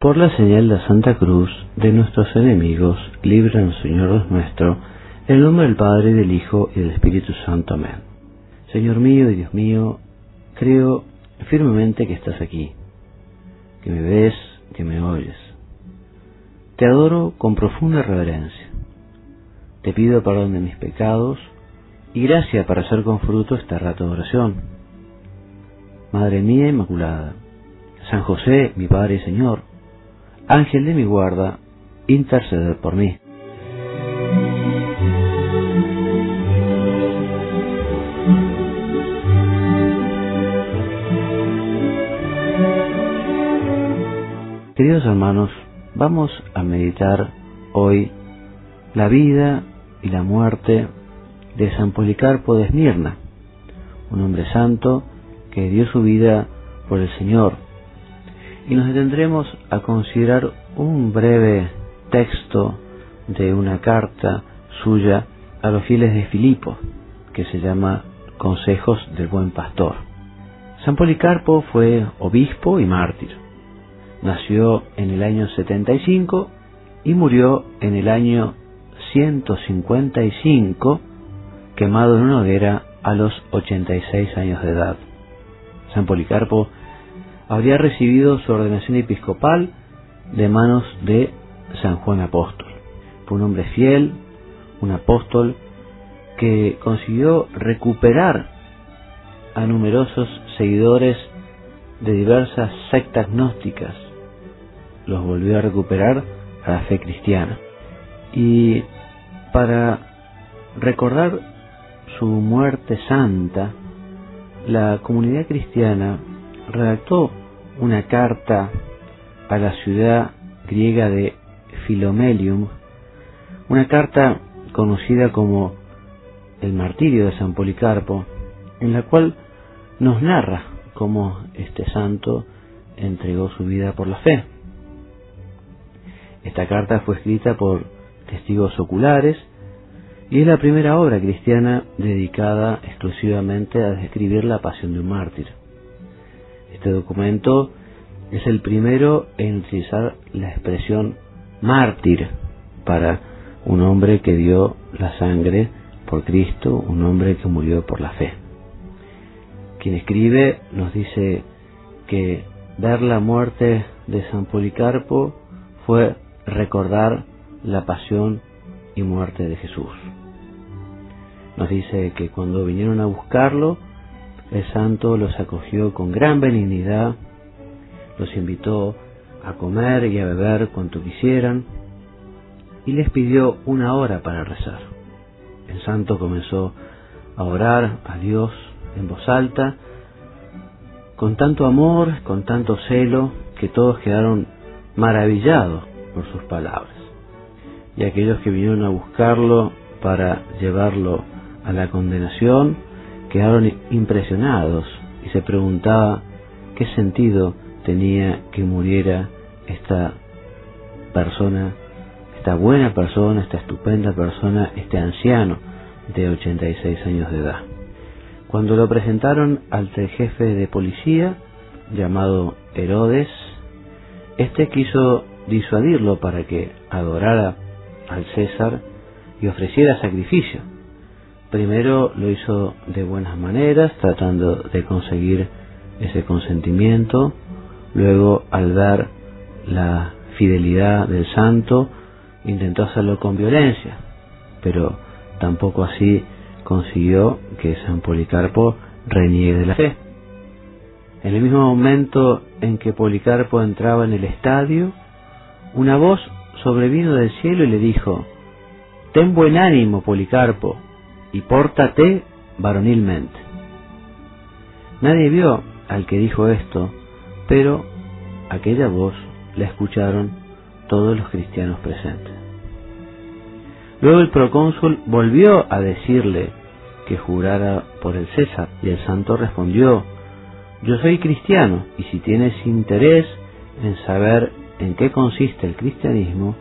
Por la señal de Santa Cruz de nuestros enemigos, líbranos Señor nuestro, en el nombre del Padre, del Hijo y del Espíritu Santo. Amén. Señor mío y Dios mío, creo firmemente que estás aquí, que me ves, que me oyes. Te adoro con profunda reverencia. Te pido perdón de mis pecados y gracia para hacer con fruto esta rato de oración. Madre mía Inmaculada, San José, mi Padre y Señor, Ángel de mi guarda, interceder por mí. Queridos hermanos, vamos a meditar hoy la vida y la muerte de San Policarpo de Esmirna, un hombre santo que dio su vida por el Señor. Y nos detendremos a considerar un breve texto de una carta suya a los fieles de Filipo, que se llama Consejos del Buen Pastor. San Policarpo fue obispo y mártir nació en el año 75 y murió en el año 155 quemado en una hoguera a los 86 años de edad. San Policarpo habría recibido su ordenación episcopal de manos de San Juan Apóstol. Fue un hombre fiel, un apóstol que consiguió recuperar a numerosos seguidores de diversas sectas gnósticas los volvió a recuperar a la fe cristiana. Y para recordar su muerte santa, la comunidad cristiana redactó una carta a la ciudad griega de Filomelium, una carta conocida como el martirio de San Policarpo, en la cual nos narra cómo este santo entregó su vida por la fe. Esta carta fue escrita por testigos oculares y es la primera obra cristiana dedicada exclusivamente a describir la pasión de un mártir. Este documento es el primero en utilizar la expresión mártir para un hombre que dio la sangre por Cristo, un hombre que murió por la fe. Quien escribe nos dice que ver la muerte de San Policarpo fue recordar la pasión y muerte de Jesús. Nos dice que cuando vinieron a buscarlo, el santo los acogió con gran benignidad, los invitó a comer y a beber cuanto quisieran, y les pidió una hora para rezar. El santo comenzó a orar a Dios en voz alta, con tanto amor, con tanto celo, que todos quedaron maravillados por sus palabras. Y aquellos que vinieron a buscarlo para llevarlo a la condenación quedaron impresionados y se preguntaba qué sentido tenía que muriera esta persona, esta buena persona, esta estupenda persona, este anciano de 86 años de edad. Cuando lo presentaron al jefe de policía, llamado Herodes, este quiso disuadirlo para que adorara al César y ofreciera sacrificio. Primero lo hizo de buenas maneras, tratando de conseguir ese consentimiento. Luego, al ver la fidelidad del santo, intentó hacerlo con violencia, pero tampoco así consiguió que San Policarpo reniegue de la fe. En el mismo momento en que Policarpo entraba en el estadio, una voz sobrevino del cielo y le dijo, Ten buen ánimo, Policarpo, y pórtate varonilmente. Nadie vio al que dijo esto, pero aquella voz la escucharon todos los cristianos presentes. Luego el procónsul volvió a decirle que jurara por el César, y el santo respondió, yo soy cristiano, y si tienes interés en saber en qué consiste el cristianismo,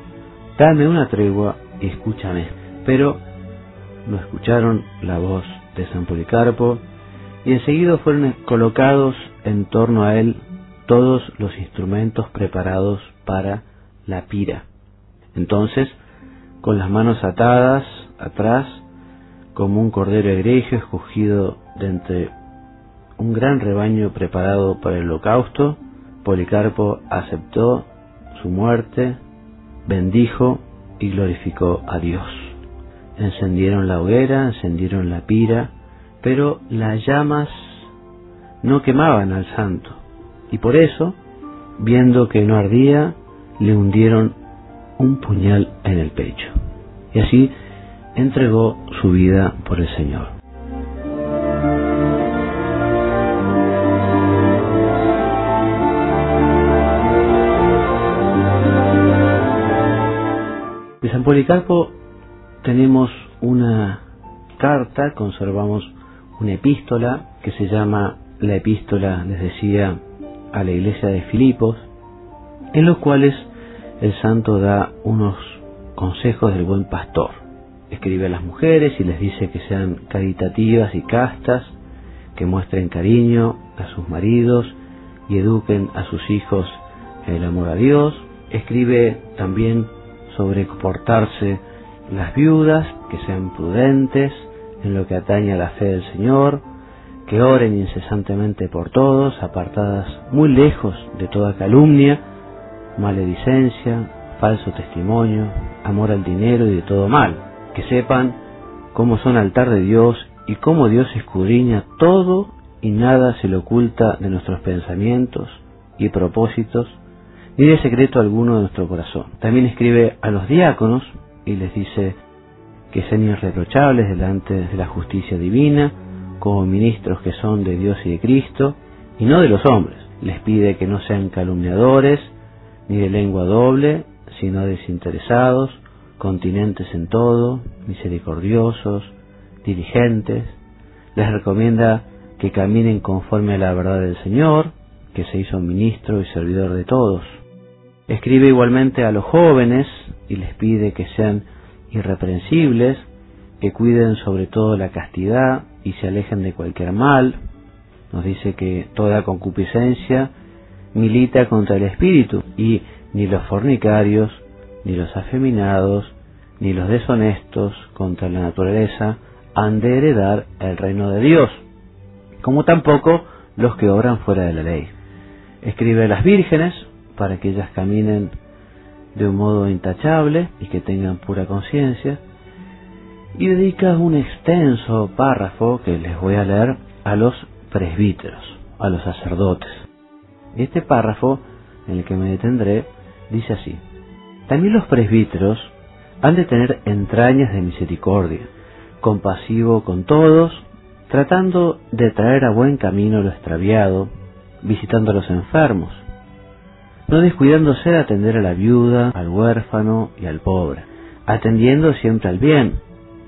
dame una tregua y escúchame. Pero no escucharon la voz de San Policarpo, y enseguida fueron colocados en torno a él todos los instrumentos preparados para la pira. Entonces, con las manos atadas atrás, como un cordero egregio escogido de entre un gran rebaño preparado para el holocausto, Policarpo aceptó su muerte, bendijo y glorificó a Dios. Encendieron la hoguera, encendieron la pira, pero las llamas no quemaban al santo, y por eso, viendo que no ardía, le hundieron un puñal en el pecho. Y así entregó su vida por el Señor. De San Policarpo tenemos una carta, conservamos una epístola que se llama la epístola, les decía, a la iglesia de Filipos, en los cuales el santo da unos consejos del buen pastor. Escribe a las mujeres y les dice que sean caritativas y castas, que muestren cariño a sus maridos y eduquen a sus hijos en el amor a Dios. Escribe también sobre comportarse las viudas, que sean prudentes en lo que atañe a la fe del Señor, que oren incesantemente por todos, apartadas muy lejos de toda calumnia, maledicencia, falso testimonio, amor al dinero y de todo mal. Que sepan cómo son altar de Dios y cómo Dios escudriña todo y nada se le oculta de nuestros pensamientos y propósitos, ni de secreto alguno de nuestro corazón. También escribe a los diáconos y les dice que sean irreprochables delante de la justicia divina, como ministros que son de Dios y de Cristo, y no de los hombres. Les pide que no sean calumniadores, ni de lengua doble, sino desinteresados, continentes en todo, misericordiosos, diligentes. Les recomienda que caminen conforme a la verdad del Señor, que se hizo ministro y servidor de todos. Escribe igualmente a los jóvenes y les pide que sean irreprensibles, que cuiden sobre todo la castidad y se alejen de cualquier mal. Nos dice que toda concupiscencia milita contra el espíritu y ni los fornicarios, ni los afeminados, ni los deshonestos contra la naturaleza han de heredar el reino de Dios, como tampoco los que obran fuera de la ley. Escribe a las vírgenes para que ellas caminen de un modo intachable y que tengan pura conciencia, y dedica un extenso párrafo que les voy a leer a los presbíteros, a los sacerdotes. Este párrafo, en el que me detendré, dice así, también los presbíteros han de tener entrañas de misericordia, compasivo con todos, tratando de traer a buen camino lo extraviado, visitando a los enfermos, no descuidándose de atender a la viuda, al huérfano y al pobre, atendiendo siempre al bien,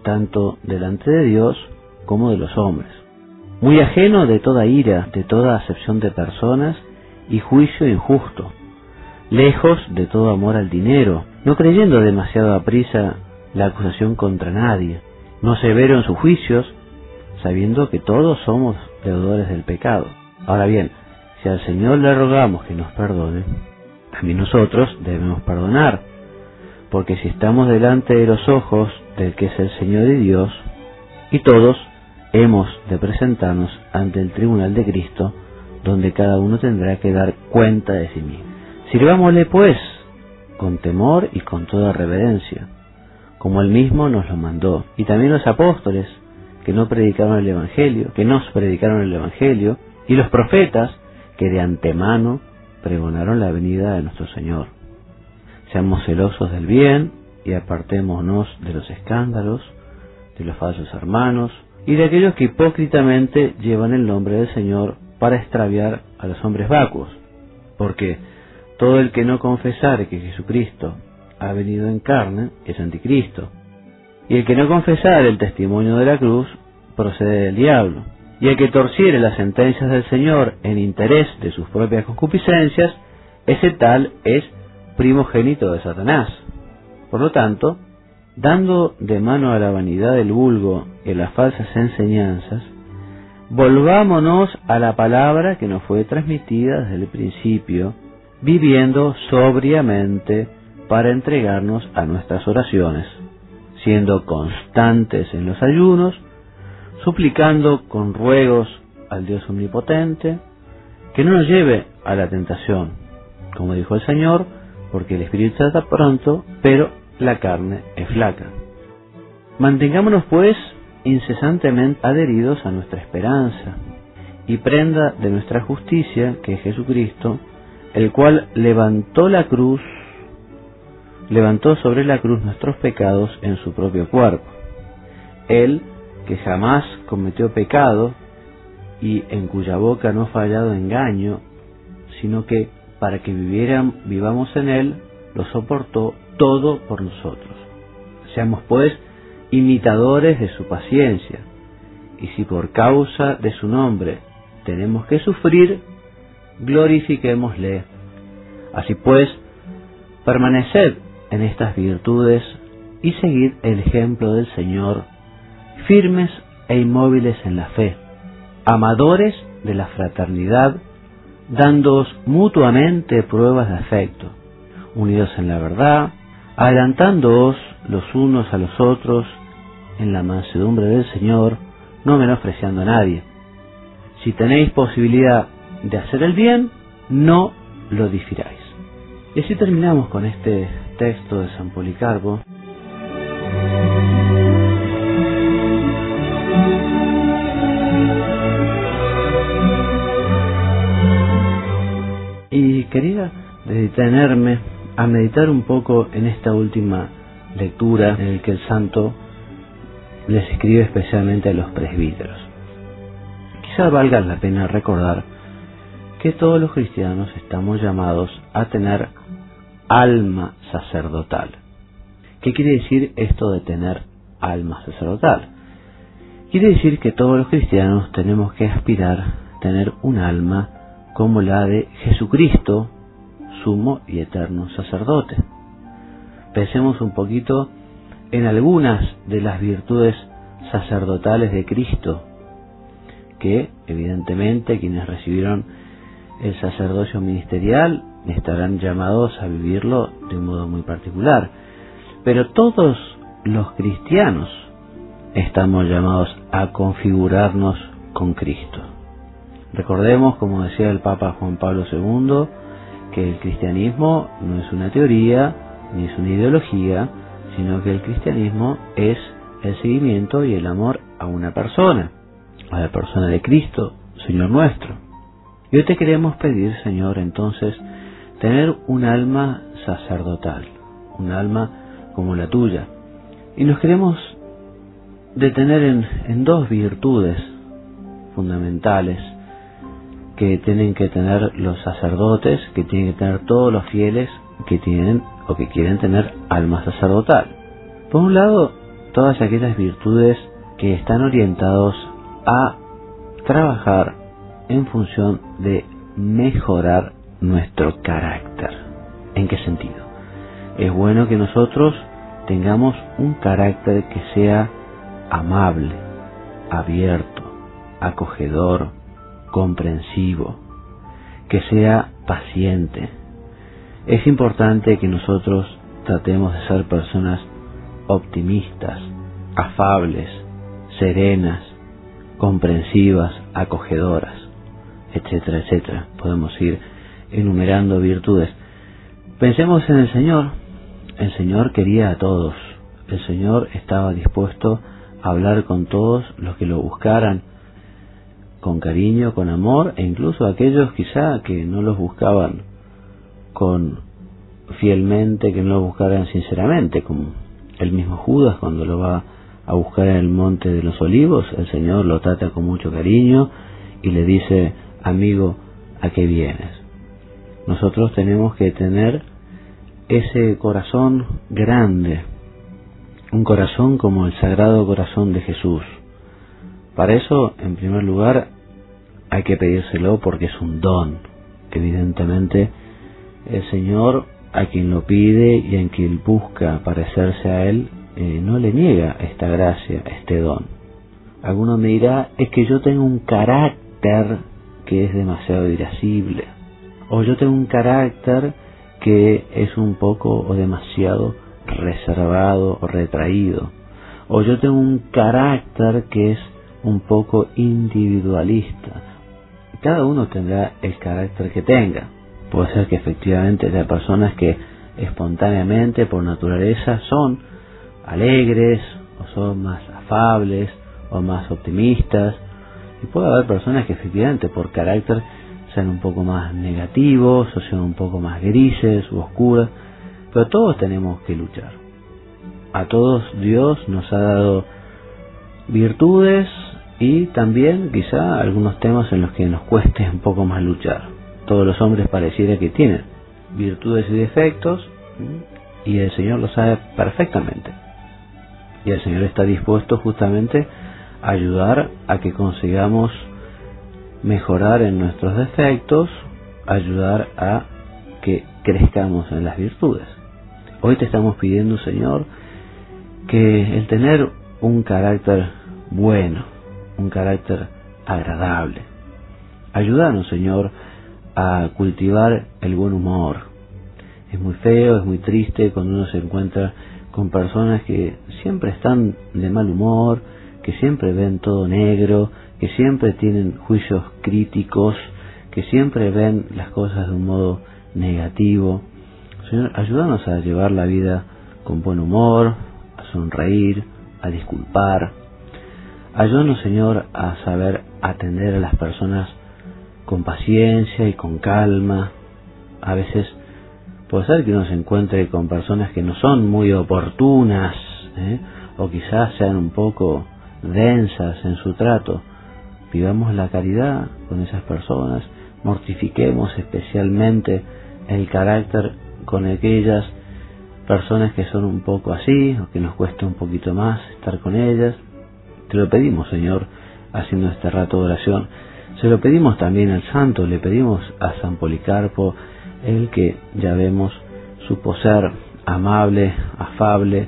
tanto delante de Dios como de los hombres, muy ajeno de toda ira, de toda acepción de personas y juicio injusto, lejos de todo amor al dinero, no creyendo demasiado a prisa la acusación contra nadie, no severo en sus juicios, sabiendo que todos somos deudores del pecado. Ahora bien, si al Señor le rogamos que nos perdone, también nosotros debemos perdonar, porque si estamos delante de los ojos del que es el Señor de Dios, y todos hemos de presentarnos ante el tribunal de Cristo, donde cada uno tendrá que dar cuenta de sí mismo. Sirvámosle pues con temor y con toda reverencia, como él mismo nos lo mandó, y también los apóstoles que no predicaron el Evangelio, que nos predicaron el Evangelio, y los profetas que de antemano pregonaron la venida de nuestro Señor. Seamos celosos del bien y apartémonos de los escándalos, de los falsos hermanos y de aquellos que hipócritamente llevan el nombre del Señor para extraviar a los hombres vacuos. Porque todo el que no confesare que Jesucristo ha venido en carne es anticristo. Y el que no confesare el testimonio de la cruz procede del diablo. Y el que torciere las sentencias del Señor en interés de sus propias concupiscencias, ese tal es primogénito de Satanás. Por lo tanto, dando de mano a la vanidad del vulgo y a las falsas enseñanzas, volvámonos a la palabra que nos fue transmitida desde el principio, viviendo sobriamente para entregarnos a nuestras oraciones, siendo constantes en los ayunos, suplicando con ruegos al Dios omnipotente, que no nos lleve a la tentación, como dijo el Señor, porque el Espíritu está pronto, pero la carne es flaca. Mantengámonos pues incesantemente adheridos a nuestra esperanza y prenda de nuestra justicia, que es Jesucristo, el cual levantó la cruz, levantó sobre la cruz nuestros pecados en su propio cuerpo. Él, que jamás cometió pecado y en cuya boca no ha fallado engaño, sino que para que vivieran, vivamos en Él, lo soportó todo por nosotros. Seamos pues imitadores de su paciencia, y si por causa de su nombre tenemos que sufrir, glorifiquémosle. Así pues, permaneced en estas virtudes y seguid el ejemplo del Señor, firmes e inmóviles en la fe, amadores de la fraternidad, dándoos mutuamente pruebas de afecto, unidos en la verdad, adelantándoos los unos a los otros en la mansedumbre del Señor, no menospreciando a nadie. Si tenéis posibilidad de hacer el bien, no lo difiráis. Y así terminamos con este texto de San Policarpo. Quería detenerme a meditar un poco en esta última lectura en el que el santo les escribe especialmente a los presbíteros. Quizá valga la pena recordar que todos los cristianos estamos llamados a tener alma sacerdotal. ¿Qué quiere decir esto de tener alma sacerdotal? Quiere decir que todos los cristianos tenemos que aspirar a tener un alma como la de Jesucristo, sumo y eterno sacerdote. Pensemos un poquito en algunas de las virtudes sacerdotales de Cristo, que evidentemente quienes recibieron el sacerdocio ministerial estarán llamados a vivirlo de un modo muy particular. Pero todos los cristianos estamos llamados a configurarnos con Cristo. Recordemos, como decía el Papa Juan Pablo II, que el cristianismo no es una teoría ni es una ideología, sino que el cristianismo es el seguimiento y el amor a una persona, a la persona de Cristo, Señor nuestro. Y hoy te queremos pedir, Señor, entonces, tener un alma sacerdotal, un alma como la tuya. Y nos queremos detener en, en dos virtudes fundamentales que tienen que tener los sacerdotes, que tienen que tener todos los fieles que tienen o que quieren tener alma sacerdotal. Por un lado, todas aquellas virtudes que están orientados a trabajar en función de mejorar nuestro carácter. ¿En qué sentido? Es bueno que nosotros tengamos un carácter que sea amable, abierto, acogedor, comprensivo, que sea paciente. Es importante que nosotros tratemos de ser personas optimistas, afables, serenas, comprensivas, acogedoras, etcétera, etcétera. Podemos ir enumerando virtudes. Pensemos en el Señor. El Señor quería a todos. El Señor estaba dispuesto a hablar con todos los que lo buscaran con cariño, con amor, e incluso aquellos quizá que no los buscaban con fielmente, que no lo buscaran sinceramente, como el mismo Judas cuando lo va a buscar en el monte de los olivos, el Señor lo trata con mucho cariño y le dice, amigo, ¿a qué vienes? Nosotros tenemos que tener ese corazón grande, un corazón como el sagrado corazón de Jesús. Para eso, en primer lugar, hay que pedírselo porque es un don. Evidentemente, el Señor a quien lo pide y en quien busca parecerse a Él, eh, no le niega esta gracia, este don. Alguno me dirá, es que yo tengo un carácter que es demasiado irascible, o yo tengo un carácter que es un poco o demasiado reservado o retraído, o yo tengo un carácter que es un poco individualista. Cada uno tendrá el carácter que tenga. Puede ser que efectivamente haya personas que espontáneamente, por naturaleza, son alegres, o son más afables, o más optimistas. Y puede haber personas que efectivamente por carácter sean un poco más negativos, o sean un poco más grises o oscuras. Pero todos tenemos que luchar. A todos Dios nos ha dado virtudes y también quizá algunos temas en los que nos cueste un poco más luchar. Todos los hombres pareciera que tienen virtudes y defectos y el Señor lo sabe perfectamente. Y el Señor está dispuesto justamente a ayudar a que consigamos mejorar en nuestros defectos, ayudar a que crezcamos en las virtudes. Hoy te estamos pidiendo, Señor, que el tener un carácter bueno, un carácter agradable. Ayúdanos, Señor, a cultivar el buen humor. Es muy feo, es muy triste cuando uno se encuentra con personas que siempre están de mal humor, que siempre ven todo negro, que siempre tienen juicios críticos, que siempre ven las cosas de un modo negativo. Señor, ayúdanos a llevar la vida con buen humor, a sonreír, a disculpar. Ayúdanos, Señor, a saber atender a las personas con paciencia y con calma. A veces puede ser que uno se encuentre con personas que no son muy oportunas ¿eh? o quizás sean un poco densas en su trato. Pidamos la caridad con esas personas, mortifiquemos especialmente el carácter con aquellas personas que son un poco así o que nos cuesta un poquito más estar con ellas. Te lo pedimos, Señor, haciendo este rato de oración se lo pedimos también al santo, le pedimos a San Policarpo, el que ya vemos supo ser amable, afable,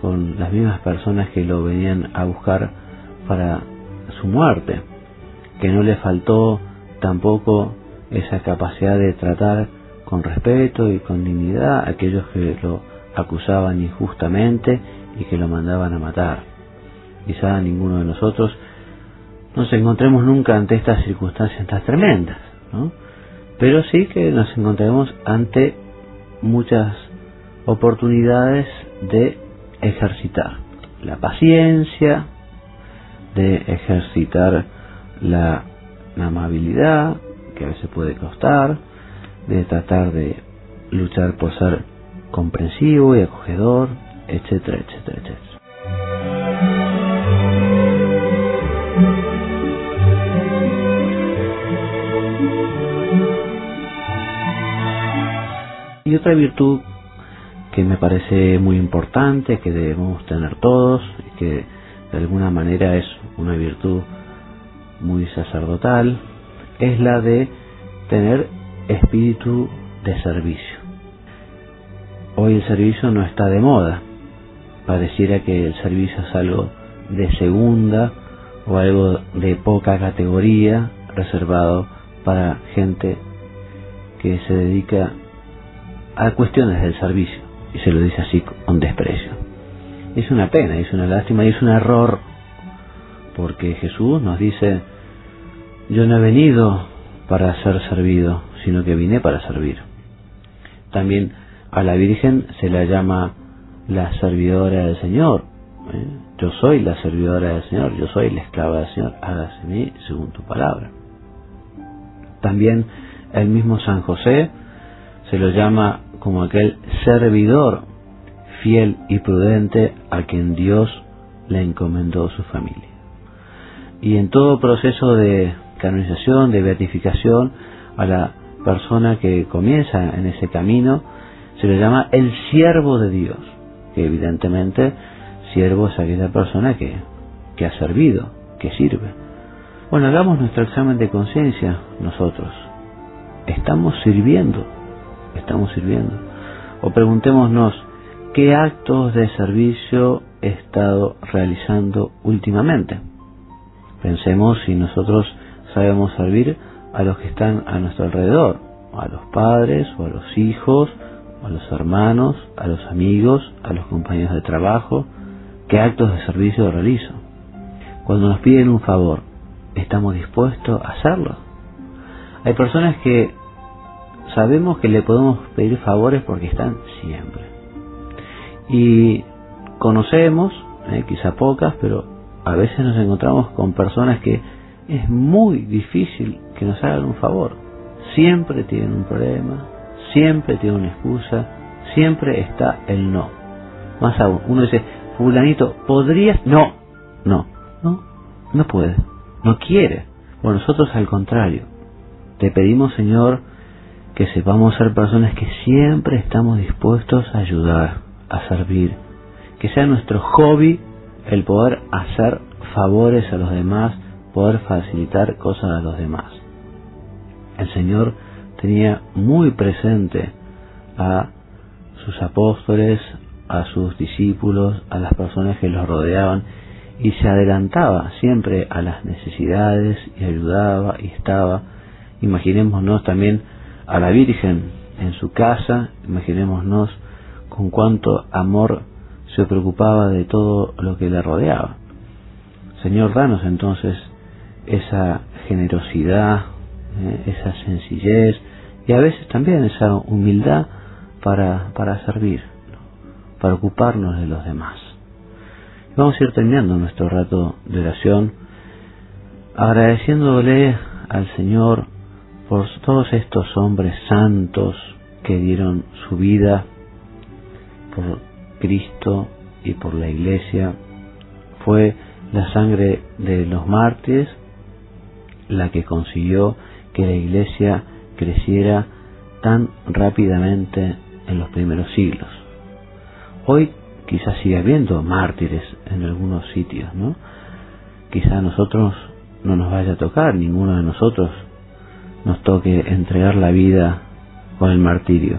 con las mismas personas que lo venían a buscar para su muerte, que no le faltó tampoco esa capacidad de tratar con respeto y con dignidad a aquellos que lo acusaban injustamente y que lo mandaban a matar. Quizá ninguno de nosotros nos encontremos nunca ante estas circunstancias tan tremendas, ¿no? pero sí que nos encontremos ante muchas oportunidades de ejercitar la paciencia, de ejercitar la, la amabilidad, que a veces puede costar, de tratar de luchar por ser comprensivo y acogedor, etcétera, etcétera, etcétera. Y otra virtud que me parece muy importante, que debemos tener todos, y que de alguna manera es una virtud muy sacerdotal, es la de tener espíritu de servicio. Hoy el servicio no está de moda, pareciera que el servicio es algo de segunda o algo de poca categoría reservado para gente que se dedica a cuestiones del servicio y se lo dice así con desprecio. Es una pena, es una lástima y es un error porque Jesús nos dice, yo no he venido para ser servido, sino que vine para servir. También a la Virgen se la llama la servidora del Señor. ¿eh? Yo soy la servidora del Señor, yo soy la esclava del Señor, hágase mí según tu palabra. También el mismo San José se lo llama como aquel servidor fiel y prudente a quien Dios le encomendó su familia. Y en todo proceso de canonización, de beatificación, a la persona que comienza en ese camino se le llama el siervo de Dios, que evidentemente siervo es aquella persona que, que ha servido, que sirve. Bueno, hagamos nuestro examen de conciencia nosotros. ¿Estamos sirviendo? ¿Estamos sirviendo? O preguntémonos, ¿qué actos de servicio he estado realizando últimamente? Pensemos si nosotros sabemos servir a los que están a nuestro alrededor, a los padres o a los hijos, a los hermanos, a los amigos, a los compañeros de trabajo, qué actos de servicio realizo. Cuando nos piden un favor, ¿estamos dispuestos a hacerlo? Hay personas que sabemos que le podemos pedir favores porque están siempre. Y conocemos, eh, quizá pocas, pero a veces nos encontramos con personas que es muy difícil que nos hagan un favor. Siempre tienen un problema, siempre tienen una excusa, siempre está el no. Más aún, uno dice, fulanito, ¿podrías? No, no, no, no puede, no quiere. Bueno, nosotros al contrario, te pedimos Señor que sepamos ser personas que siempre estamos dispuestos a ayudar, a servir, que sea nuestro hobby el poder hacer favores a los demás, poder facilitar cosas a los demás. El Señor tenía muy presente a sus apóstoles, a sus discípulos, a las personas que los rodeaban y se adelantaba siempre a las necesidades y ayudaba y estaba. Imaginémonos también a la Virgen en su casa, imaginémonos con cuánto amor se preocupaba de todo lo que le rodeaba. Señor, danos entonces esa generosidad, eh, esa sencillez y a veces también esa humildad para, para servir, para ocuparnos de los demás. Vamos a ir terminando nuestro rato de oración agradeciéndole al Señor por todos estos hombres santos que dieron su vida por Cristo y por la Iglesia. Fue la sangre de los mártires la que consiguió que la iglesia creciera tan rápidamente en los primeros siglos. Hoy quizás sigue habiendo mártires en algunos sitios, ¿no? Quizá a nosotros no nos vaya a tocar, ninguno de nosotros nos toque entregar la vida con el martirio.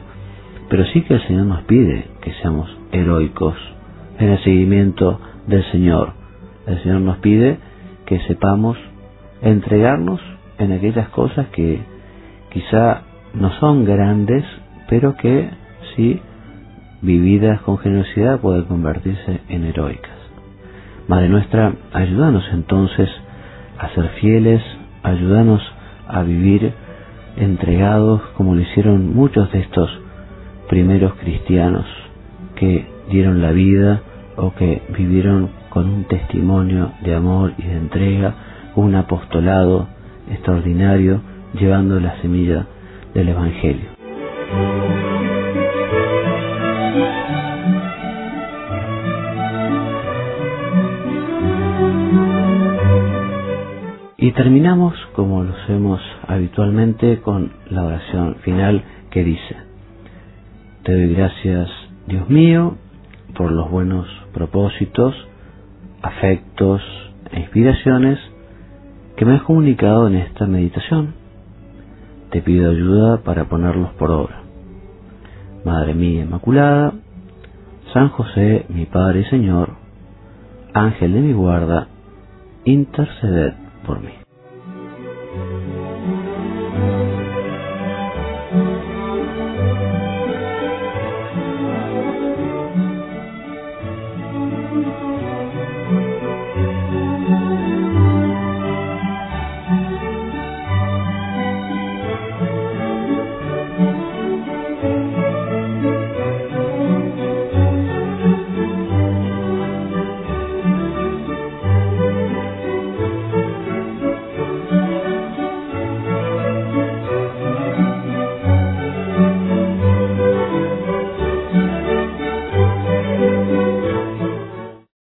Pero sí que el Señor nos pide que seamos heroicos en el seguimiento del Señor. El Señor nos pide que sepamos entregarnos en aquellas cosas que quizá no son grandes, pero que si vividas con generosidad pueden convertirse en heroicas. Madre nuestra, ayúdanos entonces a ser fieles, ayúdanos a vivir entregados como lo hicieron muchos de estos primeros cristianos que dieron la vida o que vivieron con un testimonio de amor y de entrega, un apostolado extraordinario llevando la semilla del Evangelio. Y terminamos, como lo hacemos habitualmente, con la oración final que dice, Te doy gracias, Dios mío, por los buenos propósitos, afectos e inspiraciones que me has comunicado en esta meditación. Te pido ayuda para ponerlos por obra. Madre mía Inmaculada, San José, mi Padre y Señor, Ángel de mi guarda, interceded por mí.